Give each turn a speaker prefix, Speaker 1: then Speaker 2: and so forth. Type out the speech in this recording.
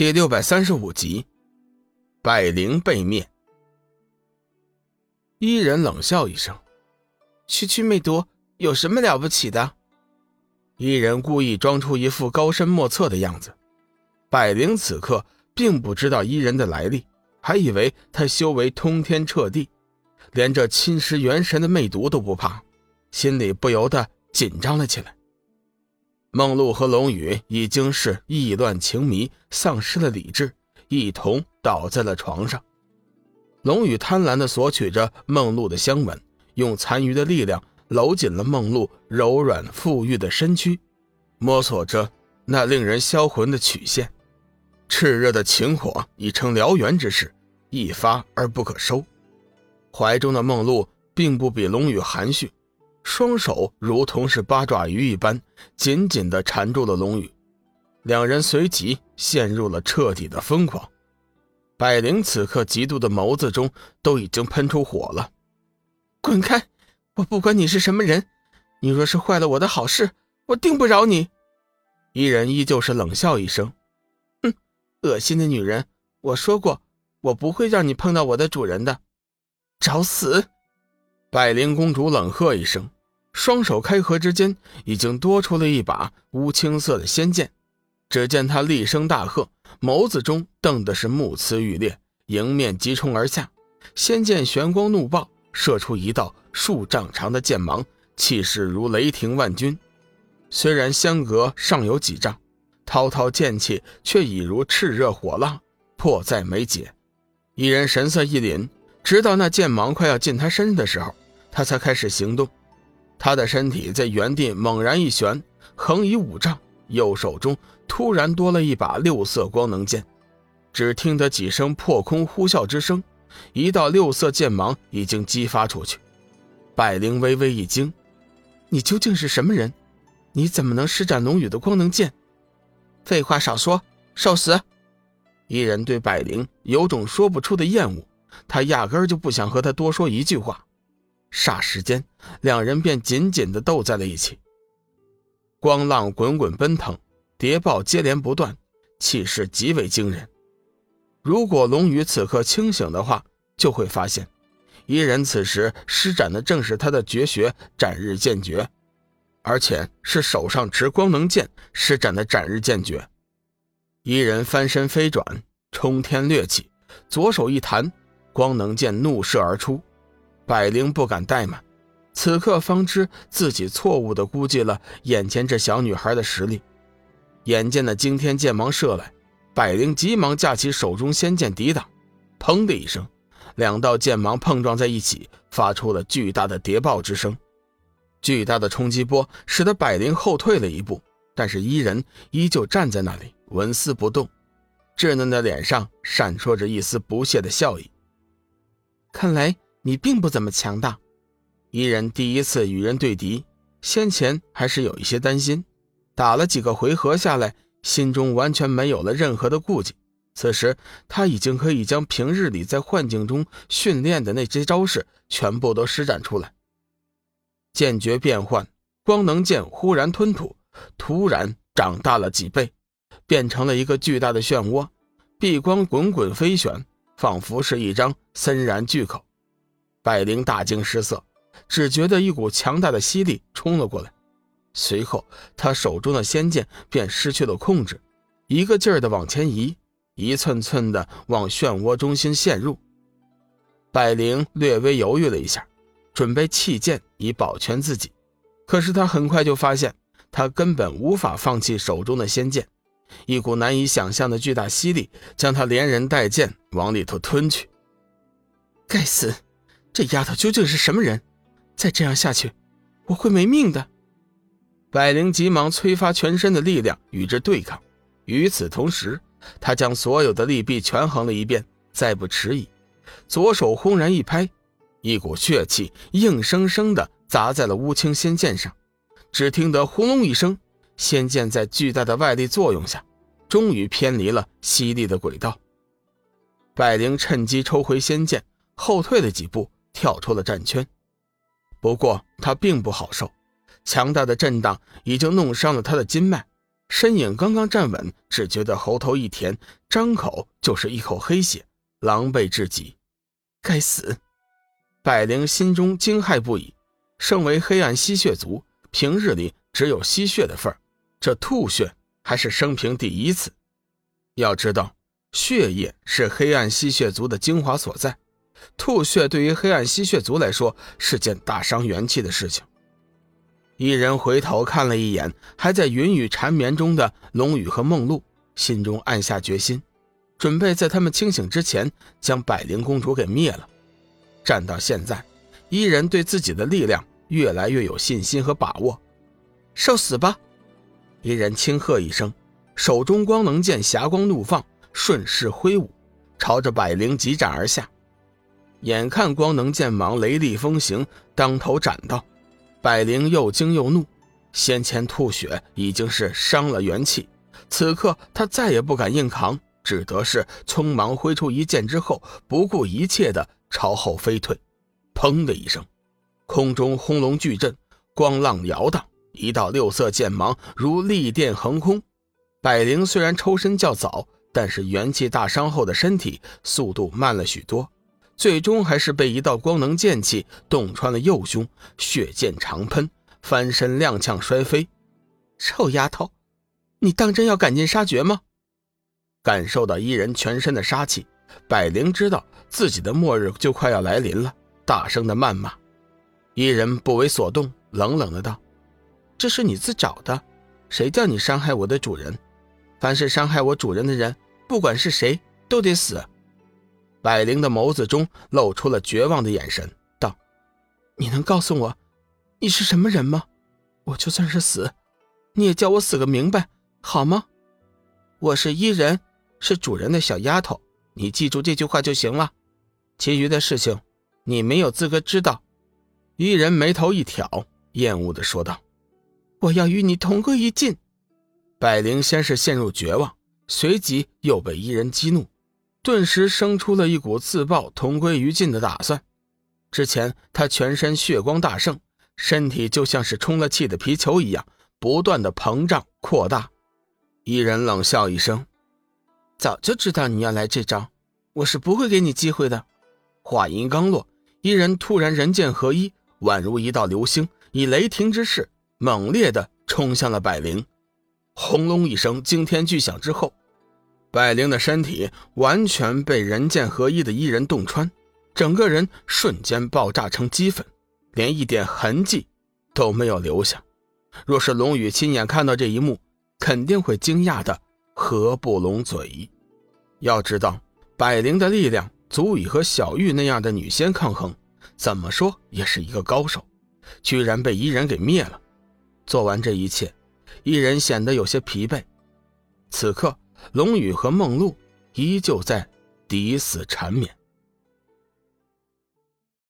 Speaker 1: 第六百三十五集，百灵被灭。伊人冷笑一声：“
Speaker 2: 区区魅毒有什么了不起的？”
Speaker 1: 伊人故意装出一副高深莫测的样子。百灵此刻并不知道伊人的来历，还以为他修为通天彻地，连这侵蚀元神的魅毒都不怕，心里不由得紧张了起来。梦露和龙宇已经是意乱情迷，丧失了理智，一同倒在了床上。龙宇贪婪地索取着梦露的香吻，用残余的力量搂紧了梦露柔软富裕的身躯，摸索着那令人销魂的曲线。炽热的情火已成燎原之势，一发而不可收。怀中的梦露并不比龙宇含蓄。双手如同是八爪鱼一般，紧紧地缠住了龙宇，两人随即陷入了彻底的疯狂。百灵此刻嫉妒的眸子中都已经喷出火了，
Speaker 2: 滚开！我不管你是什么人，你若是坏了我的好事，我定不饶你。
Speaker 1: 伊人依旧是冷笑一声：“
Speaker 2: 哼，恶心的女人！我说过，我不会让你碰到我的主人的，找死！”
Speaker 1: 百灵公主冷喝一声，双手开合之间，已经多出了一把乌青色的仙剑。只见她厉声大喝，眸子中瞪的是目眦欲裂，迎面急冲而下。仙剑玄光怒爆，射出一道数丈长的剑芒，气势如雷霆万钧。虽然相隔尚有几丈，滔滔剑气却已如炽热火浪，迫在眉睫。一人神色一凛，直到那剑芒快要进他身的时候。他才开始行动，他的身体在原地猛然一旋，横移五丈，右手中突然多了一把六色光能剑。只听得几声破空呼啸之声，一道六色剑芒已经激发出去。百灵微微一惊：“
Speaker 2: 你究竟是什么人？你怎么能施展龙宇的光能剑？”废话少说，受死！
Speaker 1: 一人对百灵有种说不出的厌恶，他压根就不想和他多说一句话。霎时间，两人便紧紧地斗在了一起。光浪滚滚奔腾，谍报接连不断，气势极为惊人。如果龙宇此刻清醒的话，就会发现，伊人此时施展的正是他的绝学斩日剑诀，而且是手上持光能剑施展的斩日剑诀。伊人翻身飞转，冲天掠起，左手一弹，光能剑怒射而出。百灵不敢怠慢，此刻方知自己错误地估计了眼前这小女孩的实力。眼见的惊天剑芒射来，百灵急忙架起手中仙剑抵挡。砰的一声，两道剑芒碰撞在一起，发出了巨大的谍报之声。巨大的冲击波使得百灵后退了一步，但是伊人依旧站在那里纹丝不动，稚嫩的脸上闪烁着一丝不屑的笑意。
Speaker 2: 看来。你并不怎么强大，
Speaker 1: 伊人第一次与人对敌，先前还是有一些担心，打了几个回合下来，心中完全没有了任何的顾忌。此时他已经可以将平日里在幻境中训练的那些招式全部都施展出来。剑诀变换，光能剑忽然吞吐，突然长大了几倍，变成了一个巨大的漩涡，碧光滚滚飞旋，仿佛是一张森然巨口。百灵大惊失色，只觉得一股强大的吸力冲了过来，随后他手中的仙剑便失去了控制，一个劲儿的往前移，一寸寸的往漩涡中心陷入。百灵略微犹豫了一下，准备弃剑以保全自己，可是他很快就发现，他根本无法放弃手中的仙剑，一股难以想象的巨大吸力将他连人带剑往里头吞去。
Speaker 2: 该死！这丫头究竟是什么人？再这样下去，我会没命的。
Speaker 1: 百灵急忙催发全身的力量与之对抗，与此同时，他将所有的利弊权衡了一遍，再不迟疑，左手轰然一拍，一股血气硬生生的砸在了乌青仙剑上。只听得轰隆一声，仙剑在巨大的外力作用下，终于偏离了犀利的轨道。百灵趁机抽回仙剑，后退了几步。跳出了战圈，不过他并不好受，强大的震荡已经弄伤了他的筋脉，身影刚刚站稳，只觉得喉头一甜，张口就是一口黑血，狼狈至极。该死！百灵心中惊骇不已。身为黑暗吸血族，平日里只有吸血的份儿，这吐血还是生平第一次。要知道，血液是黑暗吸血族的精华所在，吐血对于黑暗吸血族来说是件大伤元气的事情。一人回头看了一眼还在云雨缠绵中的龙宇和梦露，心中暗下决心，准备在他们清醒之前将百灵公主给灭了。战到现在，伊人对自己的力量越来越有信心和把握。受死吧！伊人轻喝一声，手中光能剑霞光怒放，顺势挥舞，朝着百灵急斩而下。眼看光能剑芒雷厉风行，当头斩到。百灵又惊又怒，先前吐血已经是伤了元气，此刻他再也不敢硬扛，只得是匆忙挥出一剑之后，不顾一切的朝后飞退。砰的一声，空中轰隆巨震，光浪摇荡，一道六色剑芒如利电横空。百灵虽然抽身较早，但是元气大伤后的身体速度慢了许多。最终还是被一道光能剑气洞穿了右胸，血溅长喷，翻身踉跄摔飞。臭丫头，你当真要赶尽杀绝吗？感受到伊人全身的杀气，百灵知道自己的末日就快要来临了，大声的谩骂。伊人不为所动，冷冷的道：“这是你自找的，谁叫你伤害我的主人？凡是伤害我主人的人，不管是谁，都得死。”百灵的眸子中露出了绝望的眼神，道：“你能告诉我，你是什么人吗？我就算是死，你也叫我死个明白，好吗？我是伊人，是主人的小丫头，你记住这句话就行了。其余的事情，你没有资格知道。”伊人眉头一挑，厌恶的说道：“我要与你同归于尽。”百灵先是陷入绝望，随即又被伊人激怒。顿时生出了一股自爆、同归于尽的打算。之前他全身血光大盛，身体就像是充了气的皮球一样，不断的膨胀扩大。伊人冷笑一声：“早就知道你要来这招，我是不会给你机会的。”话音刚落，伊人突然人剑合一，宛如一道流星，以雷霆之势猛烈的冲向了百灵。轰隆一声惊天巨响之后。百灵的身体完全被人剑合一的伊人洞穿，整个人瞬间爆炸成齑粉，连一点痕迹都没有留下。若是龙宇亲眼看到这一幕，肯定会惊讶的合不拢嘴。要知道，百灵的力量足以和小玉那样的女仙抗衡，怎么说也是一个高手，居然被伊人给灭了。做完这一切，伊人显得有些疲惫。此刻。龙宇和梦露依旧在抵死缠绵。